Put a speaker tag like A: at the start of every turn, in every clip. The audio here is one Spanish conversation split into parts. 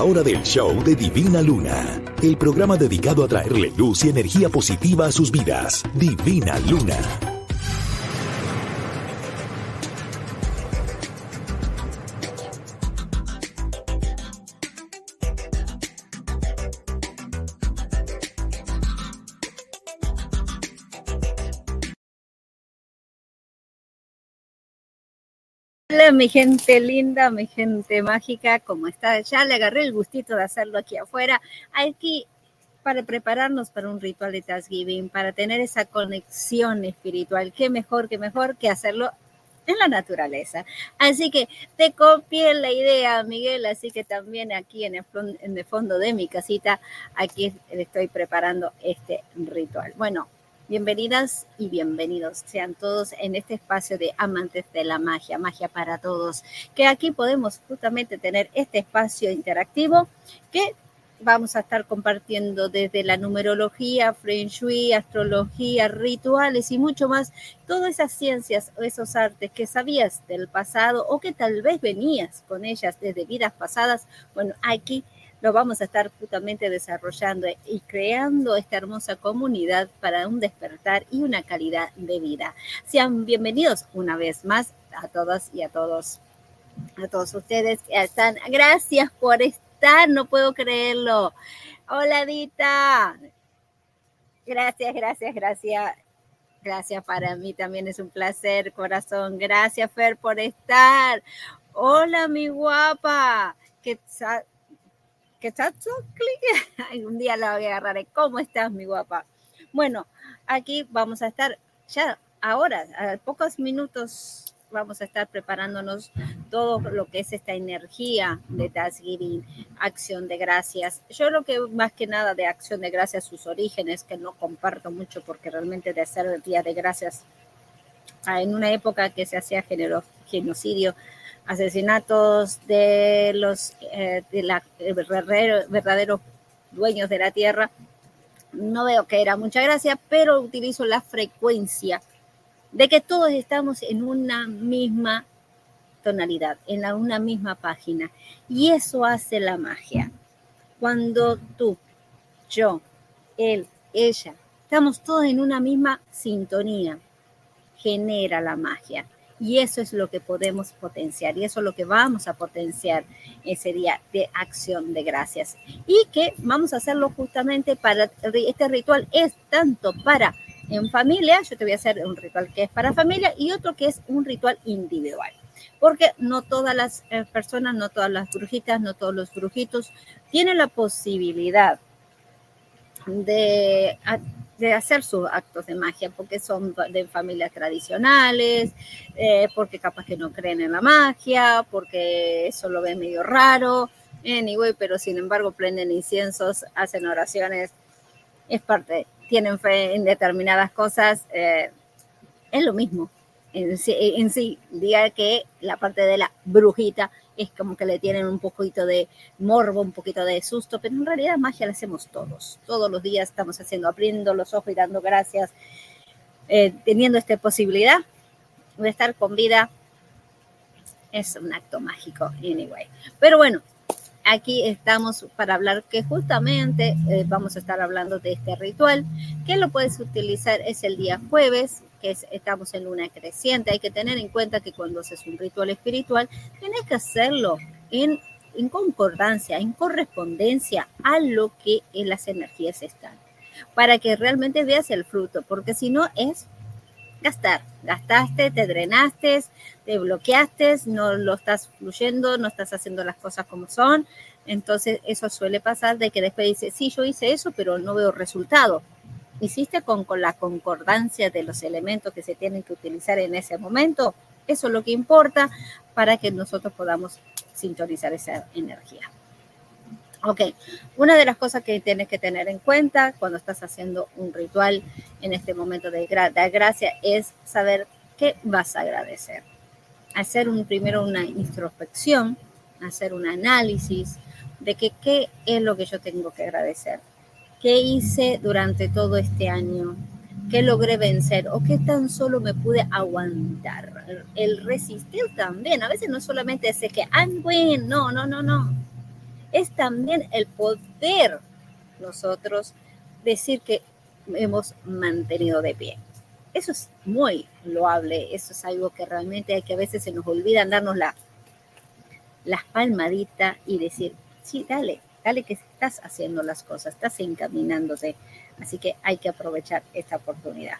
A: La hora del show de Divina Luna, el programa dedicado a traerle luz y energía positiva a sus vidas. Divina Luna.
B: Hola, mi gente linda, mi gente mágica, ¿cómo está? Ya le agarré el gustito de hacerlo aquí afuera. Aquí para prepararnos para un ritual de Thanksgiving, para tener esa conexión espiritual. Qué mejor, qué mejor que hacerlo en la naturaleza. Así que te copié la idea, Miguel, así que también aquí en el, en el fondo de mi casita, aquí estoy preparando este ritual. Bueno, Bienvenidas y bienvenidos sean todos en este espacio de amantes de la magia, magia para todos, que aquí podemos justamente tener este espacio interactivo que vamos a estar compartiendo desde la numerología, feng shui, astrología, rituales y mucho más, todas esas ciencias o esos artes que sabías del pasado o que tal vez venías con ellas desde vidas pasadas, bueno, aquí lo vamos a estar justamente desarrollando y creando esta hermosa comunidad para un despertar y una calidad de vida. Sean bienvenidos una vez más a todas y a todos, a todos ustedes que están. Gracias por estar, no puedo creerlo. Hola Dita. Gracias, gracias, gracias. Gracias para mí también es un placer, corazón. Gracias, Fer, por estar. Hola, mi guapa. Que que está clic. Un día la voy a agarrar. ¿Cómo estás, mi guapa? Bueno, aquí vamos a estar ya ahora, a pocos minutos vamos a estar preparándonos todo lo que es esta energía de Thanksgiving, acción de gracias. Yo lo que más que nada de acción de gracias, sus orígenes, que no comparto mucho porque realmente de hacer el día de gracias ah, en una época que se hacía genocidio, asesinatos de los eh, de la, verdaderos dueños de la tierra, no veo que era mucha gracia, pero utilizo la frecuencia de que todos estamos en una misma tonalidad, en la, una misma página. Y eso hace la magia. Cuando tú, yo, él, ella, estamos todos en una misma sintonía, genera la magia. Y eso es lo que podemos potenciar y eso es lo que vamos a potenciar ese día de acción de gracias. Y que vamos a hacerlo justamente para, este ritual es tanto para en familia, yo te voy a hacer un ritual que es para familia y otro que es un ritual individual. Porque no todas las eh, personas, no todas las brujitas, no todos los brujitos tienen la posibilidad de de hacer sus actos de magia, porque son de familias tradicionales, eh, porque capaz que no creen en la magia, porque eso lo ven medio raro, anyway, pero sin embargo prenden inciensos, hacen oraciones, es parte, tienen fe en determinadas cosas, eh, es lo mismo. En sí, en sí, diga que la parte de la brujita es como que le tienen un poquito de morbo, un poquito de susto, pero en realidad magia la hacemos todos. Todos los días estamos haciendo, abriendo los ojos y dando gracias, eh, teniendo esta posibilidad de estar con vida. Es un acto mágico, anyway. Pero bueno, aquí estamos para hablar que justamente eh, vamos a estar hablando de este ritual, que lo puedes utilizar es el día jueves, que estamos en luna creciente. Hay que tener en cuenta que cuando haces un ritual espiritual, tienes que hacerlo en, en concordancia, en correspondencia a lo que en las energías están, para que realmente veas el fruto, porque si no es gastar. Gastaste, te drenaste, te bloqueaste, no lo estás fluyendo, no estás haciendo las cosas como son. Entonces eso suele pasar de que después dices, sí, yo hice eso, pero no veo resultado hiciste con, con la concordancia de los elementos que se tienen que utilizar en ese momento. Eso es lo que importa para que nosotros podamos sintonizar esa energía. Ok, una de las cosas que tienes que tener en cuenta cuando estás haciendo un ritual en este momento de, de gracia es saber qué vas a agradecer. Hacer un, primero una introspección, hacer un análisis de qué es lo que yo tengo que agradecer. ¿Qué hice durante todo este año? ¿Qué logré vencer? ¿O qué tan solo me pude aguantar? El resistir también. A veces no solamente es que, bueno, no, no, no, no. Es también el poder nosotros decir que hemos mantenido de pie. Eso es muy loable, eso es algo que realmente hay que a veces se nos olvida darnos la, las palmaditas y decir, sí, dale, dale que estás haciendo las cosas, estás encaminándote, así que hay que aprovechar esta oportunidad.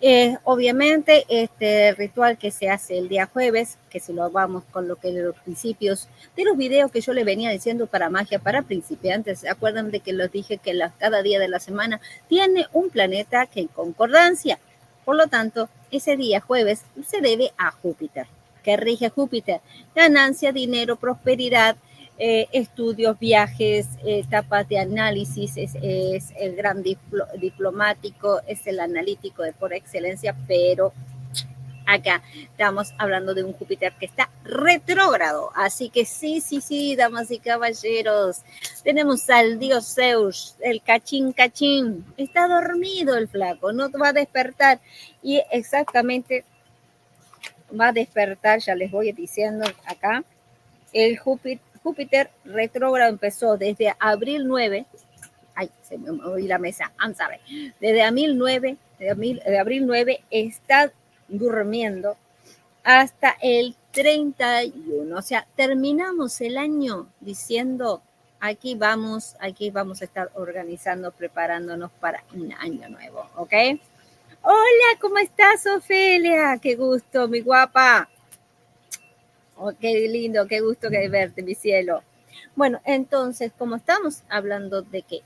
B: Eh, obviamente, este ritual que se hace el día jueves, que si lo vamos con lo que de los principios de los videos que yo le venía diciendo para magia para principiantes, ¿se acuerdan de que les dije que cada día de la semana tiene un planeta que en concordancia? Por lo tanto, ese día jueves se debe a Júpiter. que rige Júpiter? Ganancia, dinero, prosperidad, eh, estudios, viajes, etapas de análisis, es, el gran diplomático, es el analítico de por excelencia, pero acá estamos hablando de un Júpiter que está retrógrado. Así que sí, sí, sí, damas y caballeros, tenemos al dios Zeus, el cachín cachín. Está dormido el flaco, no va a despertar. Y exactamente va a despertar, ya les voy diciendo acá, el Júpiter Júpiter retrógrado empezó desde abril 9, ay, se me movió la mesa, I'm sorry, desde abril 9, de abril 9 está durmiendo hasta el 31, o sea, terminamos el año diciendo, aquí vamos, aquí vamos a estar organizando, preparándonos para un año nuevo, ¿ok? Hola, ¿cómo estás, Ofelia? Qué gusto, mi guapa. Oh, qué lindo, qué gusto que verte, mi cielo. Bueno, entonces, como estamos hablando de que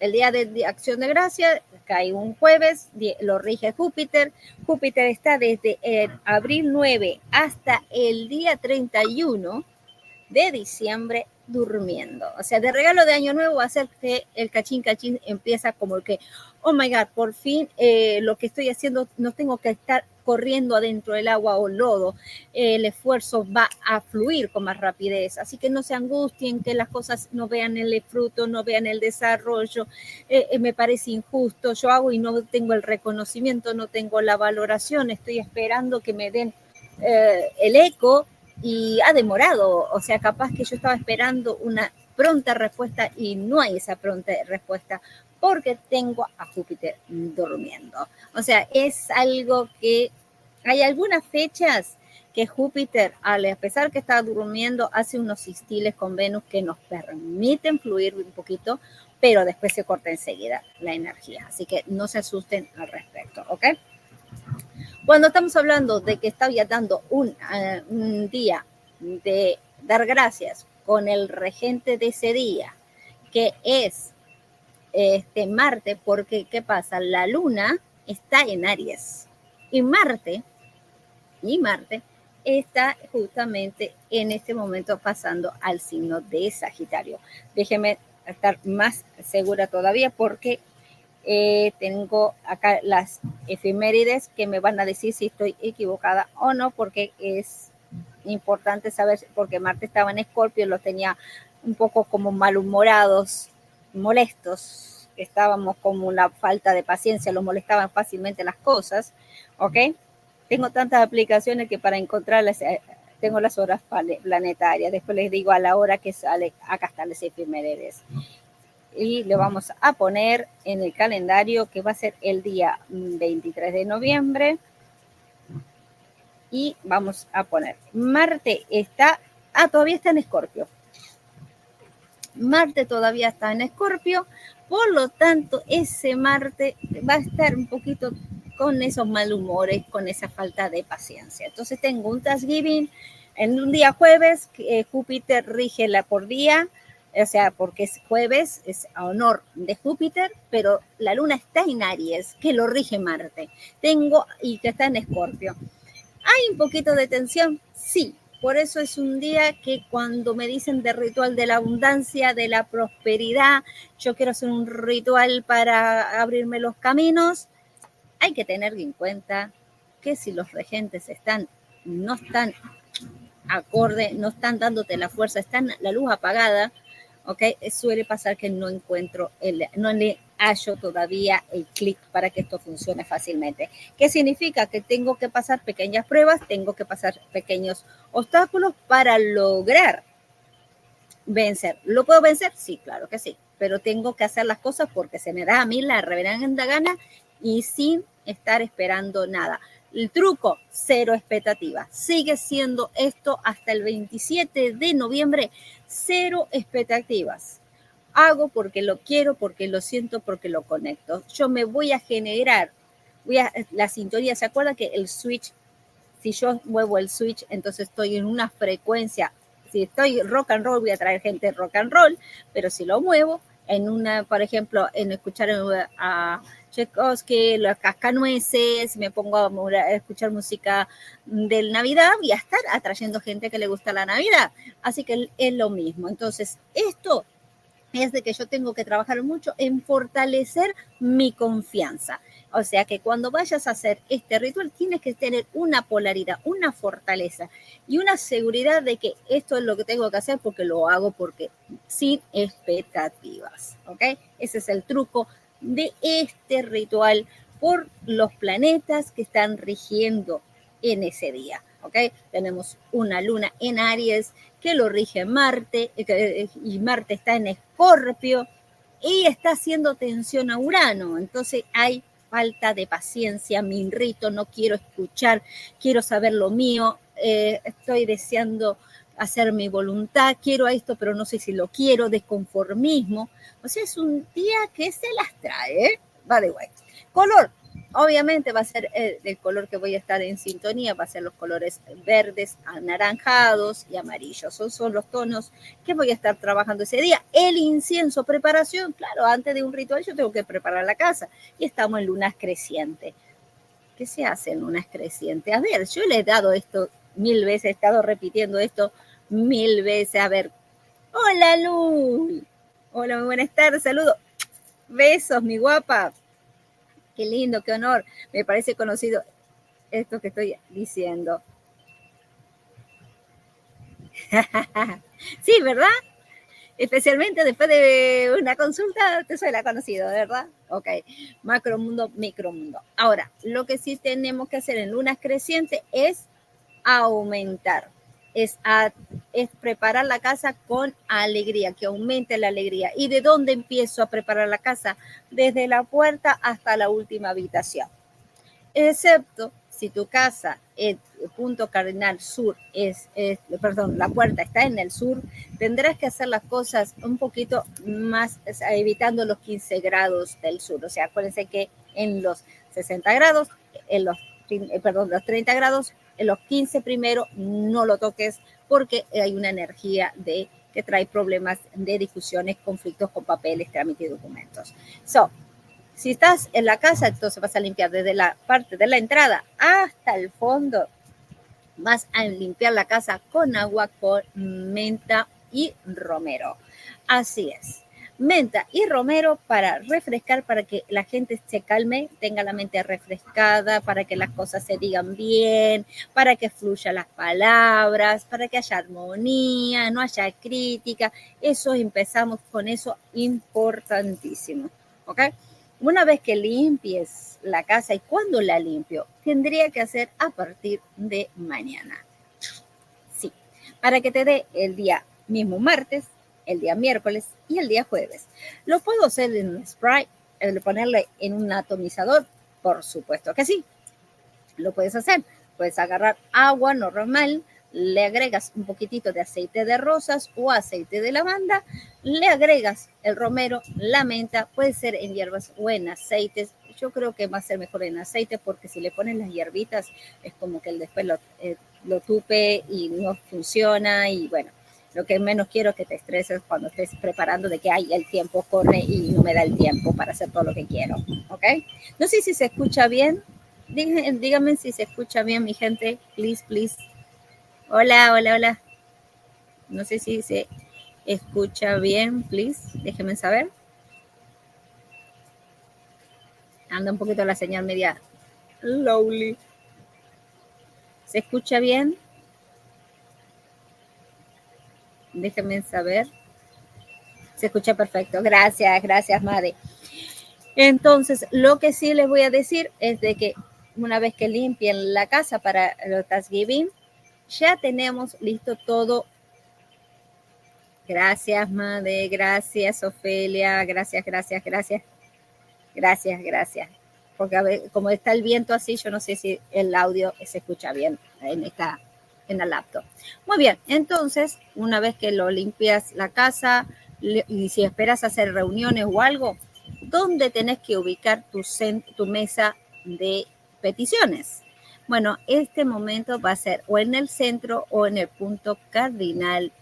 B: el día de acción de gracia cae un jueves, lo rige Júpiter. Júpiter está desde el abril 9 hasta el día 31 de diciembre durmiendo. O sea, de regalo de Año Nuevo va a ser que el cachín cachín empieza como el que, oh my God, por fin eh, lo que estoy haciendo no tengo que estar corriendo adentro del agua o lodo, el esfuerzo va a fluir con más rapidez. Así que no se angustien que las cosas no vean el fruto, no vean el desarrollo. Eh, eh, me parece injusto, yo hago y no tengo el reconocimiento, no tengo la valoración, estoy esperando que me den el eco y ha demorado, o sea, capaz que yo estaba esperando una pronta respuesta y no hay esa pronta respuesta porque tengo a Júpiter durmiendo. O sea, es algo que hay algunas fechas que Júpiter, a pesar que está durmiendo, hace unos sistiles con Venus que nos permiten fluir un poquito, pero después se corta enseguida la energía. Así que no se asusten al respecto, ¿ok? Cuando estamos hablando de que está dando un, eh, un día de dar gracias con el regente de ese día, que es este Marte, porque ¿qué pasa? La luna está en Aries y Marte, y Marte está justamente en este momento pasando al signo de Sagitario. Déjeme estar más segura todavía porque eh, tengo acá las efemérides que me van a decir si estoy equivocada o no, porque es importante saber, porque Marte estaba en Escorpio, los tenía un poco como malhumorados, molestos, estábamos como una falta de paciencia, los molestaban fácilmente las cosas, ¿ok? Tengo tantas aplicaciones que para encontrarlas eh, tengo las horas planetarias. Después les digo a la hora que sale, acá están las efemérides. Y le vamos a poner en el calendario que va a ser el día 23 de noviembre. Y vamos a poner, Marte está, ah, todavía está en Escorpio. Marte todavía está en Escorpio, por lo tanto, ese Marte va a estar un poquito con esos malhumores, con esa falta de paciencia. Entonces tengo un Thanksgiving en un día jueves, eh, Júpiter rige la por día, o sea, porque es jueves, es a honor de Júpiter, pero la luna está en Aries, que lo rige Marte. Tengo y que está en Escorpio. ¿Hay un poquito de tensión? Sí. Por eso es un día que cuando me dicen de ritual de la abundancia, de la prosperidad, yo quiero hacer un ritual para abrirme los caminos, hay que tener en cuenta que si los regentes están, no están acorde, no están dándote la fuerza, están la luz apagada, ¿ok? Suele pasar que no encuentro, el, no le hallo todavía el clic para que esto funcione fácilmente. ¿Qué significa? Que tengo que pasar pequeñas pruebas, tengo que pasar pequeños obstáculos para lograr vencer. ¿Lo puedo vencer? Sí, claro que sí, pero tengo que hacer las cosas porque se me da a mí la reverenda gana y sin estar esperando nada. El truco, cero expectativas. Sigue siendo esto hasta el 27 de noviembre, cero expectativas. Hago porque lo quiero, porque lo siento, porque lo conecto. Yo me voy a generar, voy a, la sintonía, ¿se acuerda que el switch, si yo muevo el switch, entonces estoy en una frecuencia, si estoy rock and roll, voy a traer gente rock and roll, pero si lo muevo en una, por ejemplo, en escuchar a Tchaikovsky, los cascanueces, me pongo a escuchar música del Navidad y a estar atrayendo gente que le gusta la Navidad. Así que es lo mismo. Entonces, esto es de que yo tengo que trabajar mucho en fortalecer mi confianza. O sea que cuando vayas a hacer este ritual tienes que tener una polaridad, una fortaleza y una seguridad de que esto es lo que tengo que hacer porque lo hago porque sin expectativas. ¿Ok? Ese es el truco de este ritual por los planetas que están rigiendo en ese día. ¿Ok? Tenemos una luna en Aries que lo rige Marte eh, eh, y Marte está en Escorpio y está haciendo tensión a Urano. Entonces hay falta de paciencia, me irrito, no quiero escuchar, quiero saber lo mío, eh, estoy deseando hacer mi voluntad, quiero esto, pero no sé si lo quiero, desconformismo. O sea, es un día que se las trae, ¿eh? va de guay. Color, obviamente va a ser el, color que voy a estar en sintonía, va a ser los colores verdes, anaranjados y amarillos. Son, son los tonos que voy a estar trabajando ese día. El incienso, preparación, claro, antes de un ritual yo tengo que preparar la casa y estamos en lunas crecientes. ¿Qué se hace en lunas crecientes? A ver, yo le he dado esto mil veces, he estado repitiendo esto mil veces. A ver, hola Luz. Hola, muy buenas tardes, saludos. Besos, mi guapa. Qué lindo, qué honor. Me parece conocido esto que estoy diciendo. sí, ¿verdad? Especialmente después de una consulta, te suena conocido, ¿verdad? Ok, macromundo, micromundo. Ahora, lo que sí tenemos que hacer en lunas crecientes es aumentar es, es preparar la casa con alegría, que aumente la alegría. ¿Y de dónde empiezo a preparar la casa? Desde la puerta hasta la última habitación. Excepto si tu casa, punto cardinal sur es, perdón, la puerta está en el sur, tendrás que hacer las cosas un poquito más, evitando los 15 grados del sur. O sea, acuérdense que en los 60 grados, en los, eh, perdón, los 30 grados, en los 15 primero no lo toques porque hay una energía de que trae problemas de discusiones, conflictos con papeles, trámites y documentos. So, si estás en la casa, entonces vas a limpiar desde la parte de la entrada hasta el fondo. Vas a limpiar la casa con agua, con menta y romero. Así es. Menta y romero para refrescar, para que la gente se calme, tenga la mente refrescada, para que las cosas se digan bien, para que fluyan las palabras, para que haya armonía, no haya crítica. Eso empezamos con eso importantísimo. ¿Ok? Una vez que limpies la casa y cuando la limpio, tendría que hacer a partir de mañana. Sí, para que te dé el día mismo martes, el día miércoles y el día jueves. Lo puedo hacer en un spray, ponerle en un atomizador, por supuesto que sí. Lo puedes hacer. Puedes agarrar agua normal, le agregas un poquitito de aceite de rosas o aceite de lavanda, le agregas el romero, la menta, puede ser en hierbas o en aceites. Yo creo que va a ser mejor en aceite porque si le pones las hierbitas es como que el después lo, eh, lo tupe y no funciona y bueno, lo que menos quiero es que te estreses cuando estés preparando de que hay el tiempo corre y no me da el tiempo para hacer todo lo que quiero, ¿ok? No sé si se escucha bien. Díganme si se escucha bien, mi gente. Please, please. Hola, hola, hola. No sé si se escucha bien, please. Déjenme saber. Anda un poquito la señal media lowly. ¿Se escucha bien? Déjenme saber. Se escucha perfecto. Gracias, gracias, madre. Entonces, lo que sí les voy a decir es de que una vez que limpien la casa para los Thanksgiving, ya tenemos listo todo. Gracias, Madre. Gracias, Ofelia. Gracias, gracias, gracias. Gracias, gracias. Porque como está el viento así, yo no sé si el audio se escucha bien en esta en la laptop. Muy bien, entonces, una vez que lo limpias la casa y si esperas hacer reuniones o algo, ¿dónde tenés que ubicar tu, mesa de peticiones? Bueno, este momento va a ser o en el centro o en el punto cardinal,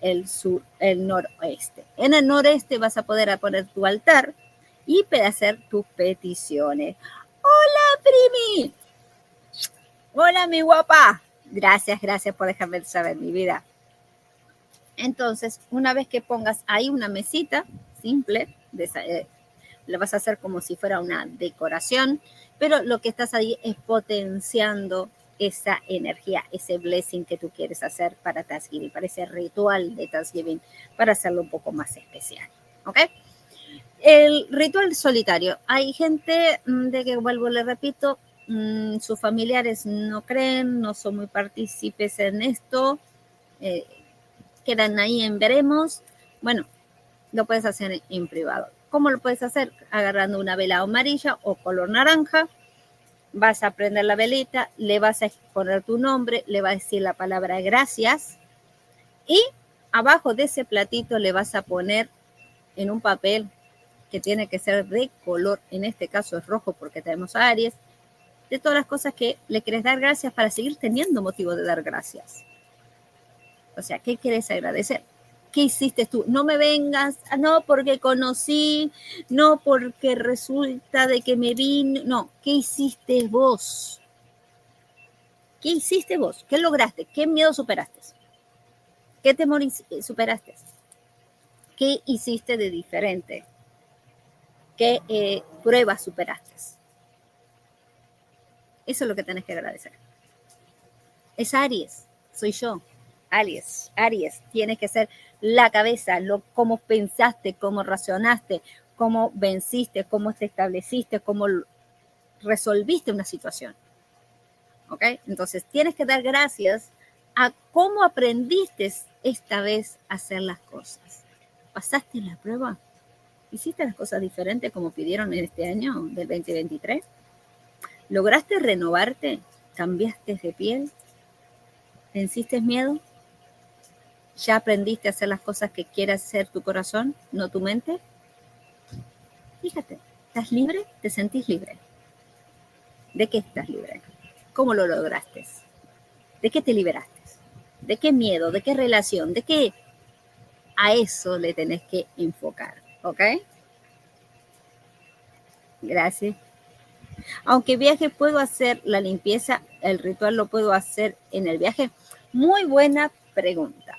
B: el sur, el noroeste. En el noreste vas a poder poner tu altar y hacer tus peticiones. Hola, primi. Hola, mi guapa. Gracias, gracias por dejarme saber mi vida. Entonces, una vez que pongas ahí una mesita simple, de, eh, la vas a hacer como si fuera una decoración pero lo que estás ahí es potenciando esa energía, ese blessing que tú quieres hacer para Thanksgiving, para ese ritual de Thanksgiving, para hacerlo un poco más especial. ¿Ok? El ritual solitario. Hay gente mm, de que, vuelvo, le repito, mm, sus familiares no creen, no son muy partícipes en esto, eh, quedan ahí en veremos. Bueno, lo puedes hacer en privado. ¿Cómo lo puedes hacer? Agarrando una vela amarilla o color naranja. Vas a prender la velita, le vas a poner tu nombre, le vas a decir la palabra gracias y abajo de ese platito le vas a poner en un papel que tiene que ser de color, en este caso es rojo porque tenemos a Aries, de todas las cosas que le quieres dar gracias para seguir teniendo motivo de dar gracias. O sea, ¿qué quieres agradecer? ¿qué hiciste tú? No me vengas, ah, no porque conocí, no porque resulta de que me vino, no, ¿qué hiciste vos? ¿Qué hiciste vos? ¿Qué lograste? ¿Qué miedo superaste? ¿Qué temor superaste? ¿Qué hiciste de diferente? ¿Qué eh, pruebas superaste? Eso es lo que tenés que agradecer. Es Aries, soy yo. Aries, Aries, tienes que ser la cabeza, lo, cómo pensaste, cómo racionaste, cómo venciste, cómo te estableciste, cómo resolviste una situación. ¿Ok? Entonces, tienes que dar gracias a cómo aprendiste esta vez a hacer las cosas. ¿Pasaste la prueba? ¿Hiciste las cosas diferentes como pidieron en este año del 2023? ¿Lograste renovarte? ¿Cambiaste de piel? ¿Venciste miedo? ¿Ya aprendiste a hacer las cosas que quiere hacer tu corazón, no tu mente? Fíjate, ¿estás libre? ¿Te sentís libre? ¿De qué estás libre? ¿Cómo lo lograste? ¿De qué te liberaste? ¿De qué miedo? ¿De qué relación? ¿De qué? A eso le tenés que enfocar, ¿ok? Gracias. Aunque viaje, puedo hacer la limpieza, el ritual lo puedo hacer en el viaje. Muy buena pregunta.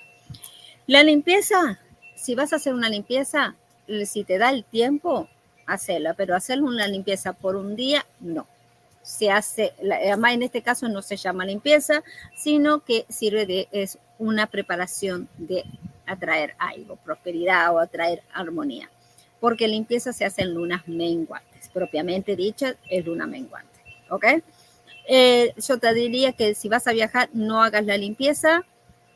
B: La limpieza, si vas a hacer una limpieza, si te da el tiempo, hacerla, pero hacer una limpieza por un día, no. Se hace, además en este caso no se llama limpieza, sino que sirve de, es una preparación de atraer algo, prosperidad o atraer armonía, porque limpieza se hace en lunas menguantes, propiamente dicha es luna menguante, ¿ok? Eh, yo te diría que si vas a viajar, no hagas la limpieza,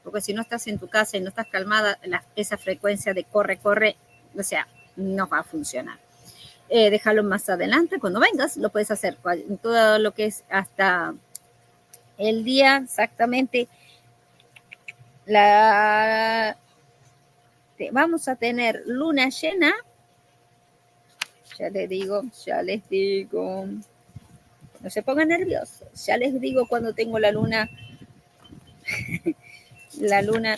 B: porque si no estás en tu casa y no estás calmada, esa frecuencia de corre, corre, o sea, no va a funcionar. Eh, déjalo más adelante, cuando vengas, lo puedes hacer, todo lo que es hasta el día exactamente. La, vamos a tener luna llena. Ya les digo, ya les digo. No se pongan nerviosos. Ya les digo cuando tengo la luna, la luna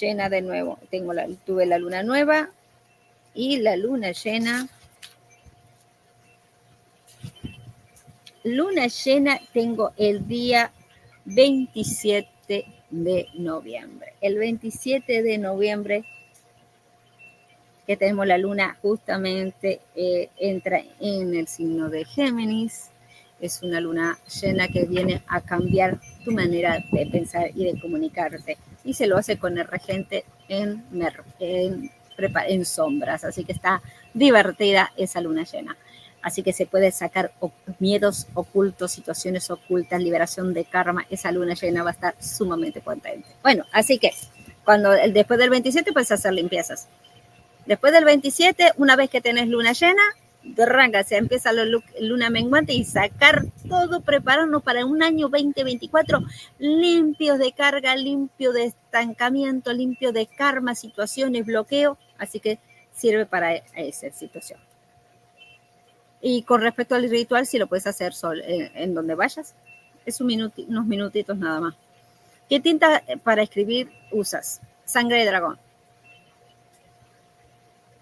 B: llena de nuevo. Tengo la, tuve la luna nueva y la luna llena. Luna llena tengo el día 27 de noviembre. El 27 de noviembre que tenemos la luna justamente eh, entra en el signo de Géminis. Es una luna llena que viene a cambiar tu manera de pensar y de comunicarte. Y se lo hace con el regente en, en, en sombras. Así que está divertida esa luna llena. Así que se puede sacar miedos ocultos, situaciones ocultas, liberación de karma. Esa luna llena va a estar sumamente potente. Bueno, así que cuando después del 27 puedes hacer limpiezas. Después del 27, una vez que tenés luna llena, arranca, se empieza la luna menguante y sacar todo, prepararnos para un año 2024 limpios de carga, limpio de estancamiento, limpio de karma, situaciones, bloqueo. Así que sirve para esa situación. Y con respecto al ritual, si lo puedes hacer sol, en, donde vayas, es un unos minutitos nada más. ¿Qué tinta para escribir usas? Sangre de dragón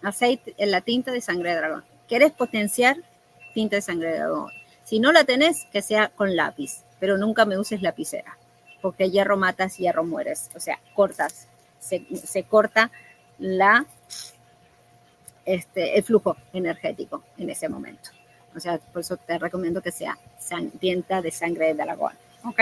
B: aceite, en la tinta de sangre de dragón. ¿Querés potenciar? Tinta de sangre de dragón. Si no la tenés, que sea con lápiz, pero nunca me uses lapicera, porque hierro matas, hierro mueres. O sea, cortas, se, corta la, este, el flujo energético en ese momento. O sea, por eso te recomiendo que sea tinta de sangre de dragón. ¿Ok?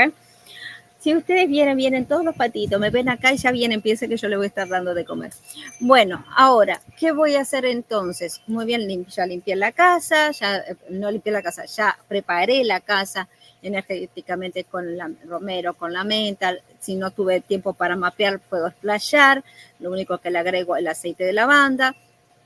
B: Si ustedes vienen, vienen todos los patitos, me ven acá y ya vienen, piensen que yo le voy a estar dando de comer. Bueno, ahora, ¿qué voy a hacer entonces? Muy bien, ya limpié la casa, ya eh, no limpié la casa, ya preparé la casa energéticamente con la romero, con la menta. Si no tuve tiempo para mapear, puedo explayar. Lo único que le agrego el aceite de lavanda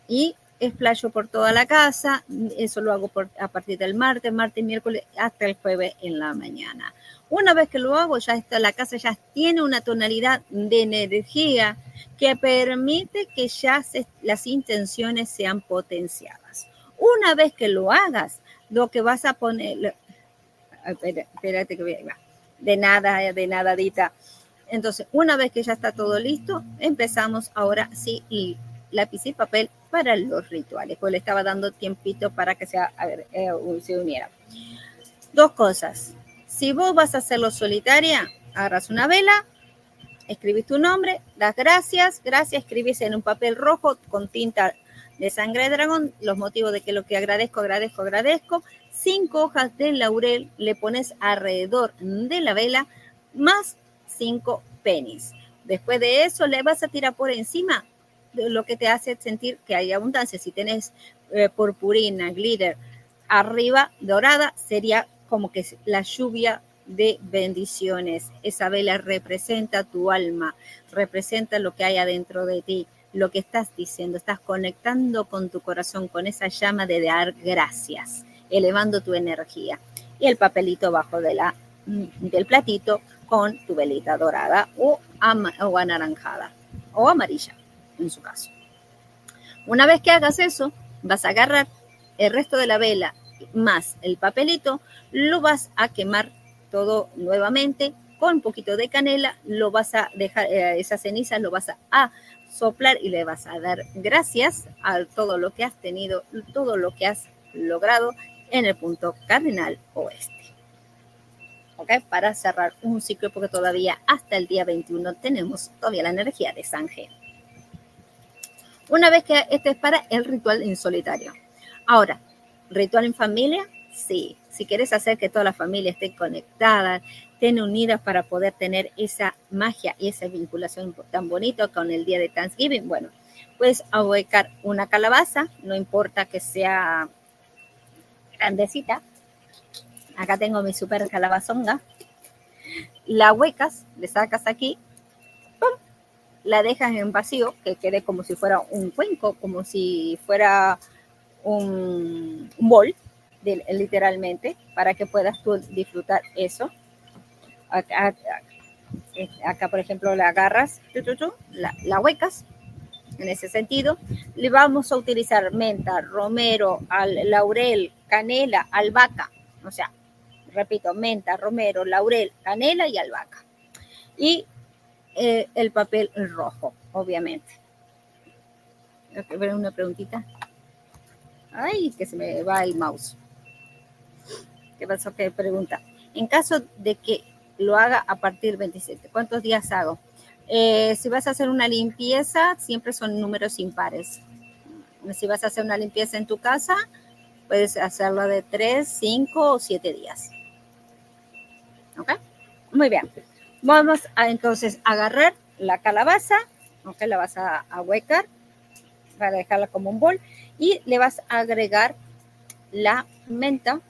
B: y explayo por toda la casa. Eso lo hago a partir del martes, martes, miércoles, hasta el jueves en la mañana. Una vez que lo hago, ya está, la casa ya tiene una tonalidad de energía que permite que ya las intenciones sean potenciadas. Una vez que lo hagas, lo que vas a poner, espérate que voy a, de nada, de nadadita. Entonces, una vez que ya está todo listo, empezamos ahora sí y lápiz y papel para los rituales, pues le estaba dando tiempito para que sea, eh, se uniera. Dos cosas. Si vos vas a hacerlo solitaria, agarras una vela, escribís tu nombre, das gracias, gracias, escribís en un papel rojo con tinta de sangre de dragón, los motivos de que lo que agradezco, agradezco, agradezco. Cinco hojas de laurel le pones alrededor de la vela, más cinco penis. Después de eso le vas a tirar por encima de lo que te hace sentir que hay abundancia. Si tenés eh, purpurina, glitter, arriba dorada, sería como que la lluvia de bendiciones. Esa vela representa tu alma, representa lo que hay adentro de ti, lo que estás diciendo, estás conectando con tu corazón, con esa llama de dar gracias, elevando tu energía. Y el papelito bajo de la, mm, del platito con tu velita dorada o, o anaranjada o amarilla, en su caso. Una vez que hagas eso, vas a agarrar el resto de la vela más el papelito, lo vas a quemar todo nuevamente con un poquito de canela, lo vas a dejar, eh, esa ceniza lo vas a, soplar y le vas a dar gracias a todo lo que has tenido, todo lo que has logrado en el punto cardinal oeste. ¿Ok? Para cerrar un ciclo, porque todavía hasta el día 21 tenemos todavía la energía de San Una vez que este es para el ritual en solitario. Ahora, ritual en familia, sí. Si quieres hacer que toda la familia esté conectada, estén unidas para poder tener esa magia y esa vinculación tan bonito con el día de Thanksgiving. Bueno, puedes ahuecar una calabaza, no importa que sea grandecita. Acá tengo mi super calabazonga. La huecas, le sacas aquí, la dejas en vacío, que quede como si fuera un cuenco, como si fuera un, bol, literalmente, para que puedas tú disfrutar eso acá, por ejemplo, la agarras, la, huecas, en ese sentido, le vamos a utilizar menta, romero, laurel, canela, albahaca, o sea, repito, menta, romero, laurel, canela y albahaca. Y eh, el papel rojo, obviamente. una preguntita. Ay, que se me va el mouse. ¿Qué pasó? ¿Qué pregunta? En caso de que lo haga a partir del 27. ¿Cuántos días hago? Eh, si vas a hacer una limpieza, siempre son números impares. Si vas a hacer una limpieza en tu casa, puedes hacerlo de 3, 5 o 7 días. ¿Ok? Muy bien. Vamos a entonces agarrar la calabaza, ¿ok? La vas a, a huecar para dejarla como un bol y le vas a agregar la menta,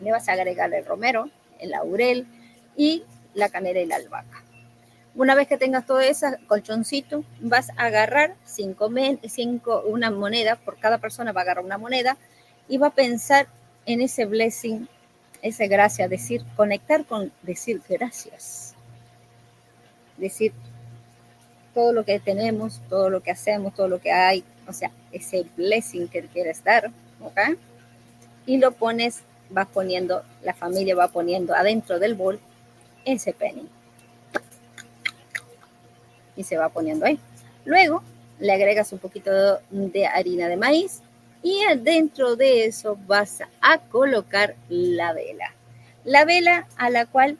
B: le vas a agregar el romero, el laurel, y la canela y la albahaca. Una vez que tengas todo ese colchoncito, vas a agarrar cinco, cinco, una moneda, por cada persona va a agarrar una moneda y va a pensar en ese blessing, esa gracia, decir, conectar con decir gracias. Decir todo lo que tenemos, todo lo que hacemos, todo lo que hay, o sea, ese blessing que quieres dar, ¿ok? Y lo pones, vas poniendo, la familia va poniendo adentro del bol ese penny. Y se va poniendo ahí. Luego le agregas un poquito de harina de maíz y dentro de eso vas a colocar la vela. La vela a la cual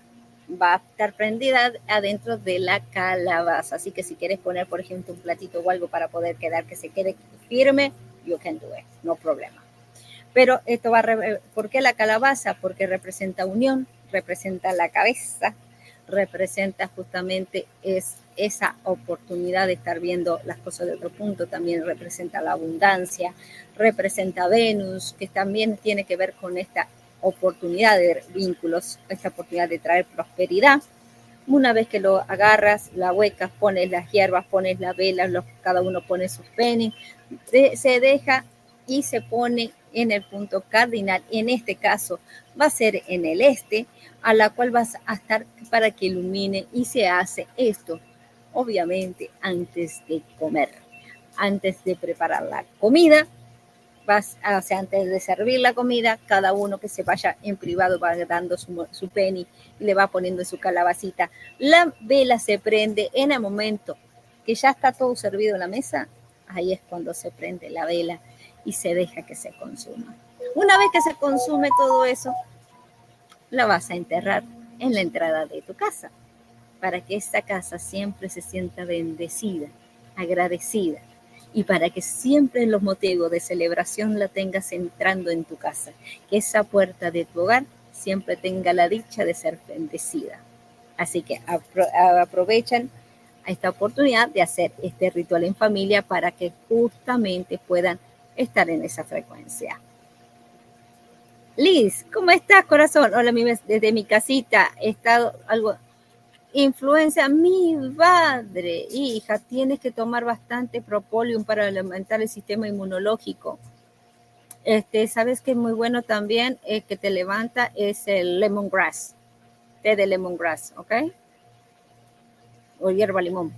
B: va a estar prendida adentro de la calabaza. Así que si quieres poner, por ejemplo, un platito o algo para poder quedar que se quede firme, you can do it, no problema. Pero esto va a... ¿Por qué la calabaza? Porque representa unión, representa la cabeza, representa justamente es esa oportunidad de estar viendo las cosas de otro punto, también representa la abundancia, representa Venus, que también tiene que ver con esta oportunidad de vínculos, esta oportunidad de traer prosperidad. Una vez que lo agarras, la huecas, pones las hierbas, pones la vela, cada uno pone sus pennies, se deja y se pone en el punto cardinal. En este caso va a ser en el este, a la cual vas a estar para que ilumine y se hace esto, obviamente, antes de comer, antes de preparar la comida. Vas, a, o sea, antes de servir la comida, cada uno que se vaya en privado va dando su, su penny y le va poniendo su calabacita. La vela se prende en el momento que ya está todo servido en la mesa, ahí es cuando se prende la vela y se deja que se consuma. Una vez que se consume todo eso, la vas a enterrar en la entrada de tu casa, para que esta casa siempre se sienta bendecida, agradecida, y para que siempre los motivos de celebración la tengas entrando en tu casa, que esa puerta de tu hogar siempre tenga la dicha de ser bendecida. Así que aprovechan esta oportunidad de hacer este ritual en familia para que justamente puedan estar en esa frecuencia. Liz, ¿cómo estás, corazón? Hola, desde mi casita. He estado algo. Influencia, mi padre, hija, tienes que tomar bastante propóleo para alimentar el sistema inmunológico. Este, sabes que es muy bueno también eh, que te levanta es el lemongrass. té de lemongrass, ¿ok? O hierba limón.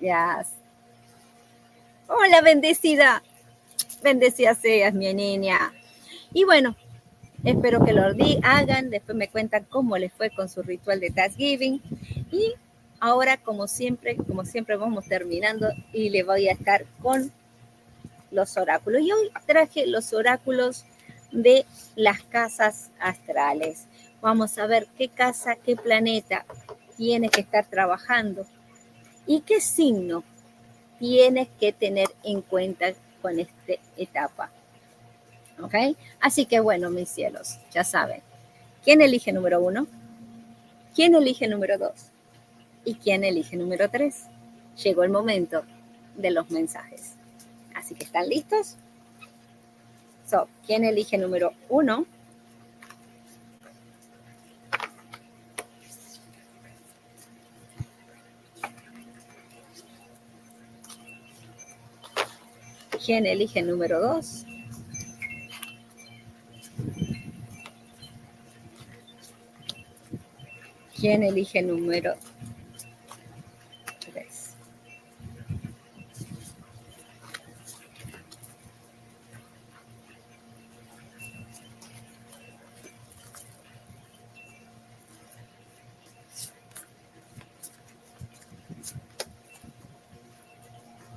B: Ya. Hola, bendecida. Bendecida seas, mi niña. Y bueno, espero que lo hagan. Después me cuentan cómo les fue con su ritual de Thanksgiving. Y ahora, como siempre, como siempre, vamos terminando y le voy a estar con los oráculos. Y hoy traje los oráculos de las casas astrales. Vamos a ver qué casa, qué planeta tiene que estar trabajando y qué signo tienes que tener en cuenta con esta etapa. ¿Ok? Así que bueno, mis cielos, ya saben. ¿Quién elige número uno? ¿Quién elige número dos? ¿Y quién elige número tres? Llegó el momento de los mensajes. Así que están listos. So, ¿quién elige número uno? ¿Quién elige número dos? ¿Quién elige número tres?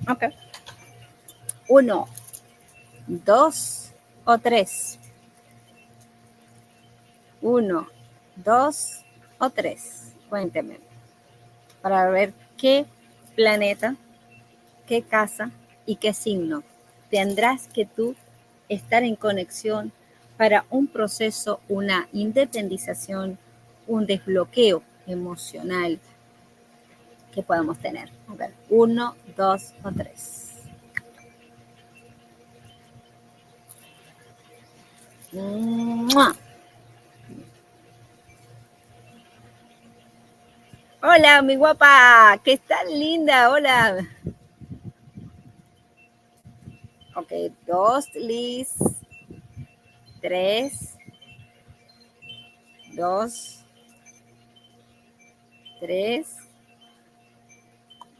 B: Ok uno, dos o tres. Uno, dos o tres. Cuénteme. Para ver qué planeta, qué casa y qué signo tendrás que tú estar en conexión para un proceso, una independización, un desbloqueo emocional que podamos tener. A ver, uno, dos o tres. Hola, mi guapa, que estás linda, hola. Ok, dos, Liz. Tres. Dos. Tres.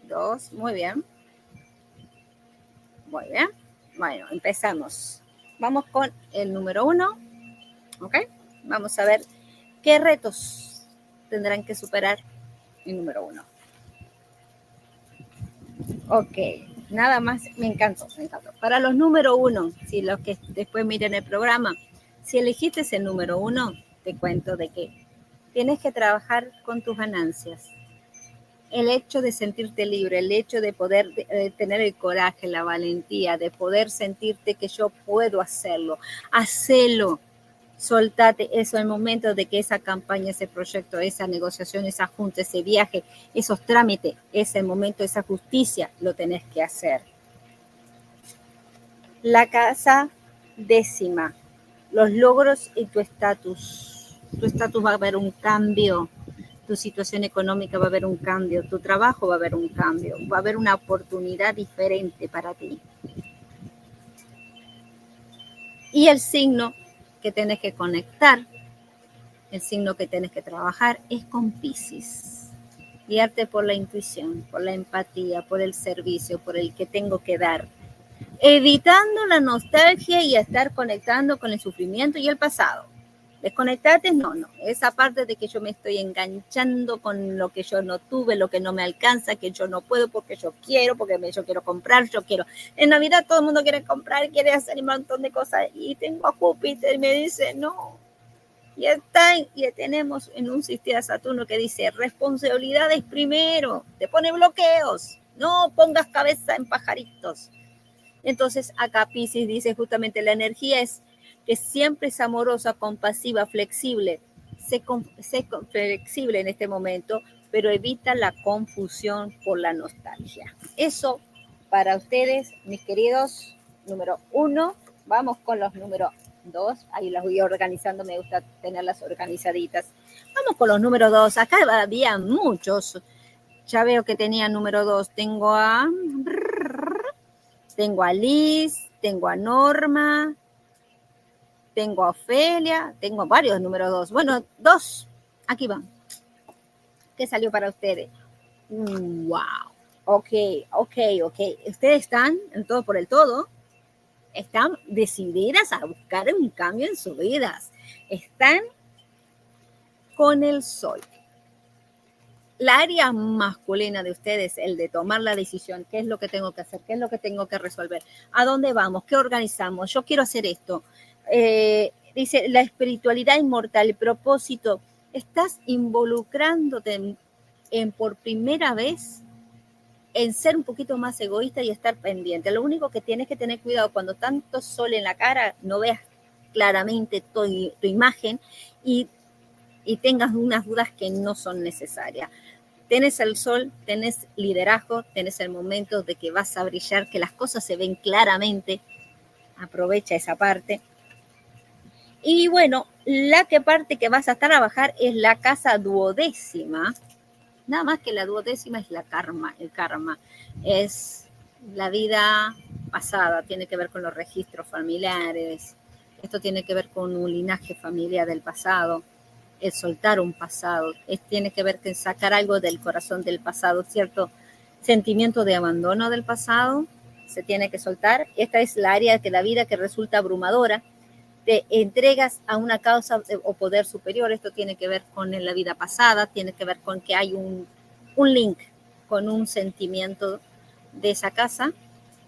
B: Dos, muy bien. Muy bien. Bueno, empezamos. Vamos con el número uno. ¿Ok? Vamos a ver qué retos tendrán que superar el número uno. Ok, nada más, me encantó, me encantó. Para los número uno, si los que después miren el programa, si elegiste el número uno, te cuento de que tienes que trabajar con tus ganancias el hecho de sentirte libre, el hecho de poder tener el coraje, la valentía, de poder sentirte que yo puedo hacerlo, hacelo, soltate eso, el momento de que esa campaña, ese proyecto, esa negociación, esa junta, ese viaje, esos trámites, ese momento, esa justicia, lo tenés que hacer. La casa décima, los logros y tu estatus. Tu estatus va a haber un cambio tu situación económica va a haber un cambio, tu trabajo va a haber un cambio, va a haber una oportunidad diferente para ti. Y el signo que tienes que conectar, el signo que tienes que trabajar es con Pisces. Guiarte por la intuición, por la empatía, por el servicio, por el que tengo que dar. Evitando la nostalgia y estar conectando con el sufrimiento y el pasado Desconectarte, no, no. Esa parte de que yo me estoy enganchando con lo que yo no tuve, lo que no me alcanza, que yo no puedo porque yo quiero, porque yo quiero comprar, yo quiero. En Navidad todo el mundo quiere comprar, quiere hacer un montón de cosas. Y tengo a Júpiter y me dice, no. Y está, y tenemos en un sistema Saturno que dice, responsabilidades primero, te pone bloqueos, no pongas cabeza en pajaritos. Entonces acá Pisces dice justamente la energía es que siempre es amorosa, compasiva, flexible. Sé, flexible en este momento, pero evita la confusión por la nostalgia. Eso para ustedes, mis queridos, número uno. Vamos con los números dos. Ahí las voy organizando, me gusta tenerlas organizaditas. Vamos con los números dos. Acá había muchos. Ya veo que tenía número dos. Tengo a. Tengo a Liz, tengo a Norma, tengo a Ofelia, tengo varios número dos. Bueno, dos, aquí van. ¿Qué salió para ustedes? Wow. Ok, ok, ok. Ustedes están en todo por el todo. Están decididas a buscar un cambio en sus vidas. Están con el sol. La área masculina de ustedes, el de tomar la decisión, qué es lo que tengo que hacer, qué es lo que tengo que resolver, a dónde vamos, qué organizamos, yo quiero hacer esto. Eh, dice, la espiritualidad inmortal, el propósito, estás involucrándote en, por primera vez en ser un poquito más egoísta y estar pendiente. Lo único que tienes que tener cuidado cuando tanto sol en la cara, no veas claramente tu, imagen y y tengas unas dudas que no son necesarias. Tienes el sol, tienes liderazgo, tienes el momento de que vas a brillar, que las cosas se ven claramente. Aprovecha esa parte. Y bueno, la que parte que vas a trabajar es la casa duodécima. Nada más que la duodécima es la karma, el karma. Es la vida pasada, tiene que ver con los registros familiares. Esto tiene que ver con un linaje familiar del pasado el soltar un pasado, es, tiene que ver con sacar algo del corazón del pasado, cierto sentimiento de abandono del pasado, se tiene que soltar. Esta es la área de la vida que resulta abrumadora, te entregas a una causa o poder superior, esto tiene que ver con la vida pasada, tiene que ver con que hay un, un link con un sentimiento de esa casa,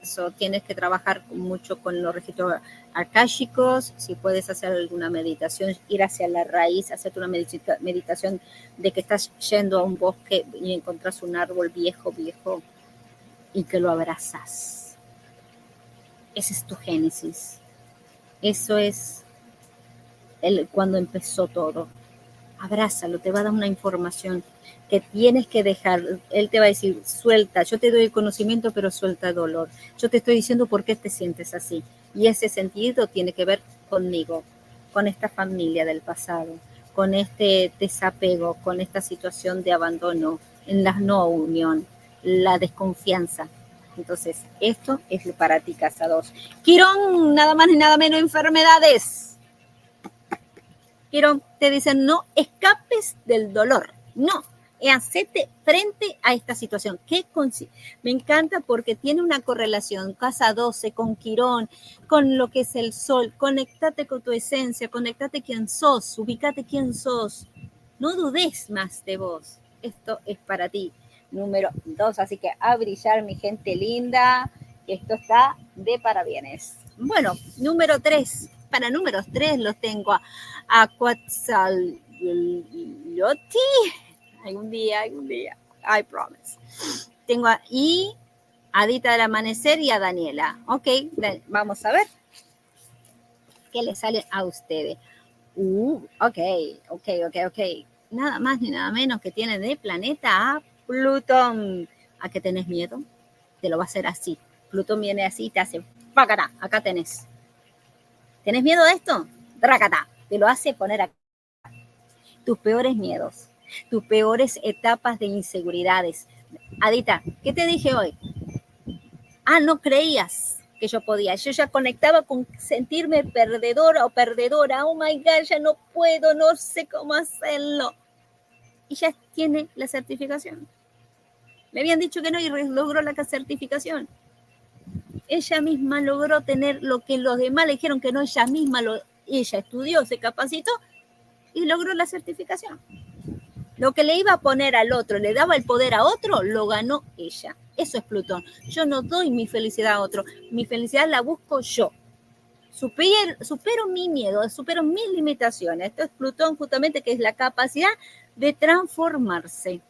B: eso tienes que trabajar mucho con los registros akáshicos, si puedes hacer alguna meditación, ir hacia la raíz, hacerte una meditación de que estás yendo a un bosque y encontrás un árbol viejo, viejo, y que lo abrazas. Ese es tu génesis. Eso es el, cuando empezó todo. Abrázalo, te va a dar una información que tienes que dejar. Él te va a decir, suelta, yo te doy el conocimiento, pero suelta el dolor. Yo te estoy diciendo por qué te sientes así. Y ese sentido tiene que ver conmigo, con esta familia del pasado, con este desapego, con esta situación de abandono, en la no unión, la desconfianza. Entonces, esto es para ti, casa 2. Quirón, nada más ni nada menos enfermedades. Quirón, te dicen, no escapes del dolor. No, y hacerte frente a esta situación. ¿Qué me encanta porque tiene una correlación, casa 12, con Quirón, con lo que es el sol. Conectate con tu esencia, conectate quién sos, ubicate quién sos. No dudes más de vos. Esto es para ti. Número 2, así que a brillar, mi gente linda. Esto está de parabienes. Bueno, número 3. Para números 3 los tengo a, a algún día, algún día, I promise. Tengo a y Adita del Amanecer y a Daniela. Ok, vamos a ver qué le sale a ustedes. Uh, ok, ok, ok, ok. Nada más ni nada menos que tiene de planeta a Plutón. ¿A qué tenés miedo? Te lo va a hacer así. Plutón viene así y te hace, ¡págata! Acá tenés. ¿Tenés miedo de esto? ¡Dracata! Te lo hace poner acá. Tus peores miedos tus peores etapas de inseguridades. Adita, ¿qué te dije hoy? Ah, no creías que yo podía. Yo ya conectaba con sentirme perdedora o perdedora. Oh my God, ya no puedo, no sé cómo hacerlo. Y ya tiene la certificación. Me habían dicho que no y logró la certificación. Ella misma logró tener lo que los demás le dijeron que no, ella misma lo, ella estudió, se capacitó y logró la certificación. Lo que le iba a poner al otro, le daba el poder a otro, lo ganó ella. Eso es Plutón. Yo no doy mi felicidad a otro, mi felicidad la busco yo. Supero, supero mi miedo, supero mis limitaciones. Esto es Plutón justamente que es la capacidad de transformarse,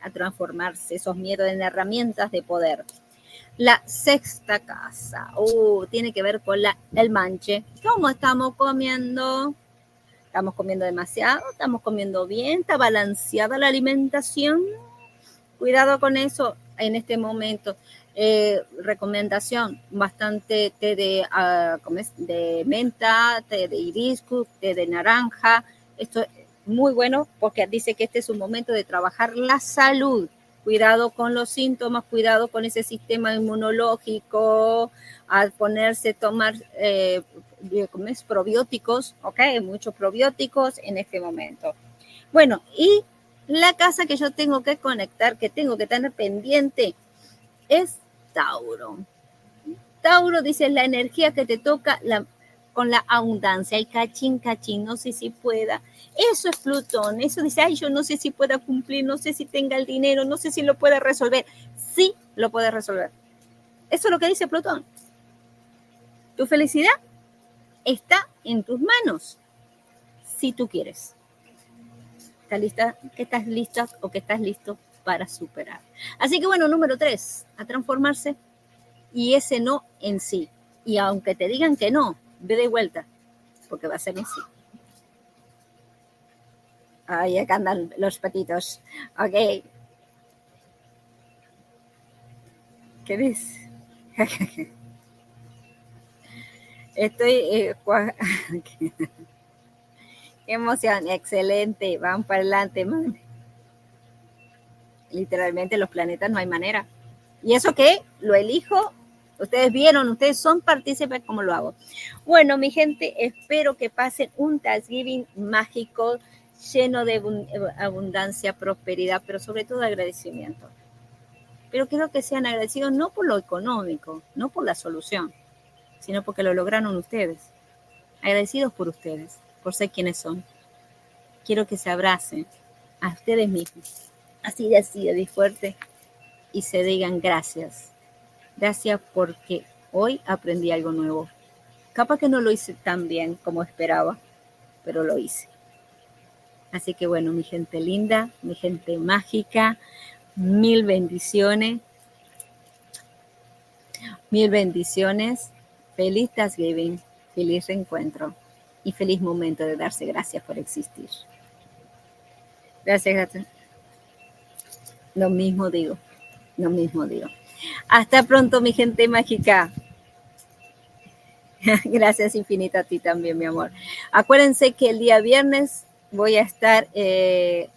B: a transformarse esos miedos en herramientas de poder. La sexta casa, uh, tiene que ver con la, el manche. ¿Cómo estamos comiendo? Estamos comiendo demasiado, estamos comiendo bien, está balanceada la alimentación. Cuidado con eso en este momento. Eh, recomendación, bastante té de, uh, de menta, té de hibiscus, té de naranja. Esto es muy bueno porque dice que este es un momento de trabajar la salud. Cuidado con los síntomas, cuidado con ese sistema inmunológico, al ponerse, tomar eh, probióticos, ¿ok? Muchos probióticos en este momento. Bueno, y la casa que yo tengo que conectar, que tengo que tener pendiente, es Tauro. Tauro dice la energía que te toca con la abundancia, el cachín, cachín, no sé si pueda. Eso es Plutón, eso dice, ay, yo no sé si pueda cumplir, no sé si tenga el dinero, no sé si lo puede resolver. Sí, lo puede resolver. Eso es lo que dice Plutón. Tu felicidad está en tus manos, si tú quieres. ¿Estás lista? ¿Que estás lista o que estás listo para superar? Así que bueno, número tres, a transformarse y ese no en sí. Y aunque te digan que no, ve de vuelta, porque va a ser en sí. Ahí acá andan los patitos. Ok. ¿Qué dices? Estoy. Eh, Qué emoción, excelente. Van para adelante, man. Literalmente los planetas no hay manera. ¿Y eso qué? Lo elijo. Ustedes vieron, ustedes son partícipes como lo hago. Bueno, mi gente, espero que pasen un Thanksgiving mágico, lleno de abundancia, prosperidad, pero sobre todo agradecimiento. Pero quiero que sean agradecidos no por lo económico, no por la solución, sino porque lo lograron ustedes. Agradecidos por ustedes, por ser quienes son. Quiero que se abracen a ustedes mismos, así de así, de fuerte, y se digan gracias. Gracias porque hoy aprendí algo nuevo. Capaz que no lo hice tan bien como esperaba, pero lo hice. Así que bueno, mi gente linda, mi gente mágica, mil bendiciones. Mil bendiciones. Feliz Thanksgiving, feliz reencuentro y feliz momento de darse gracias por existir. Gracias, gato. Lo mismo digo, lo mismo digo. Hasta pronto, mi gente mágica. Gracias infinita a ti también, mi amor. Acuérdense que el día viernes voy a estar eh,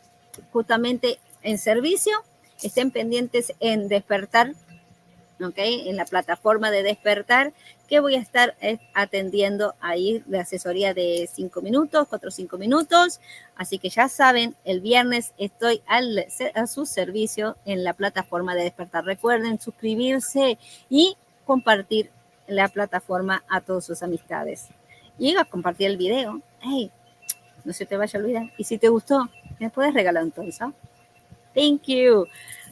B: justamente en servicio. Estén pendientes en despertar en la plataforma de despertar, que voy a estar eh, atendiendo ahí de asesoría de cinco minutos, cuatro o cinco minutos. Así que ya saben, el viernes estoy a su servicio en la plataforma de despertar. Recuerden suscribirse y compartir la plataforma a todas sus amistades. Y compartir el video. Hey, no se te vaya a olvidar. Y si te gustó, me puedes regalar un tonso. Thank you.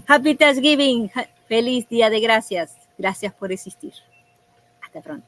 B: Happy Thanksgiving. Feliz Día de Gracias. Gracias por existir. Hasta pronto.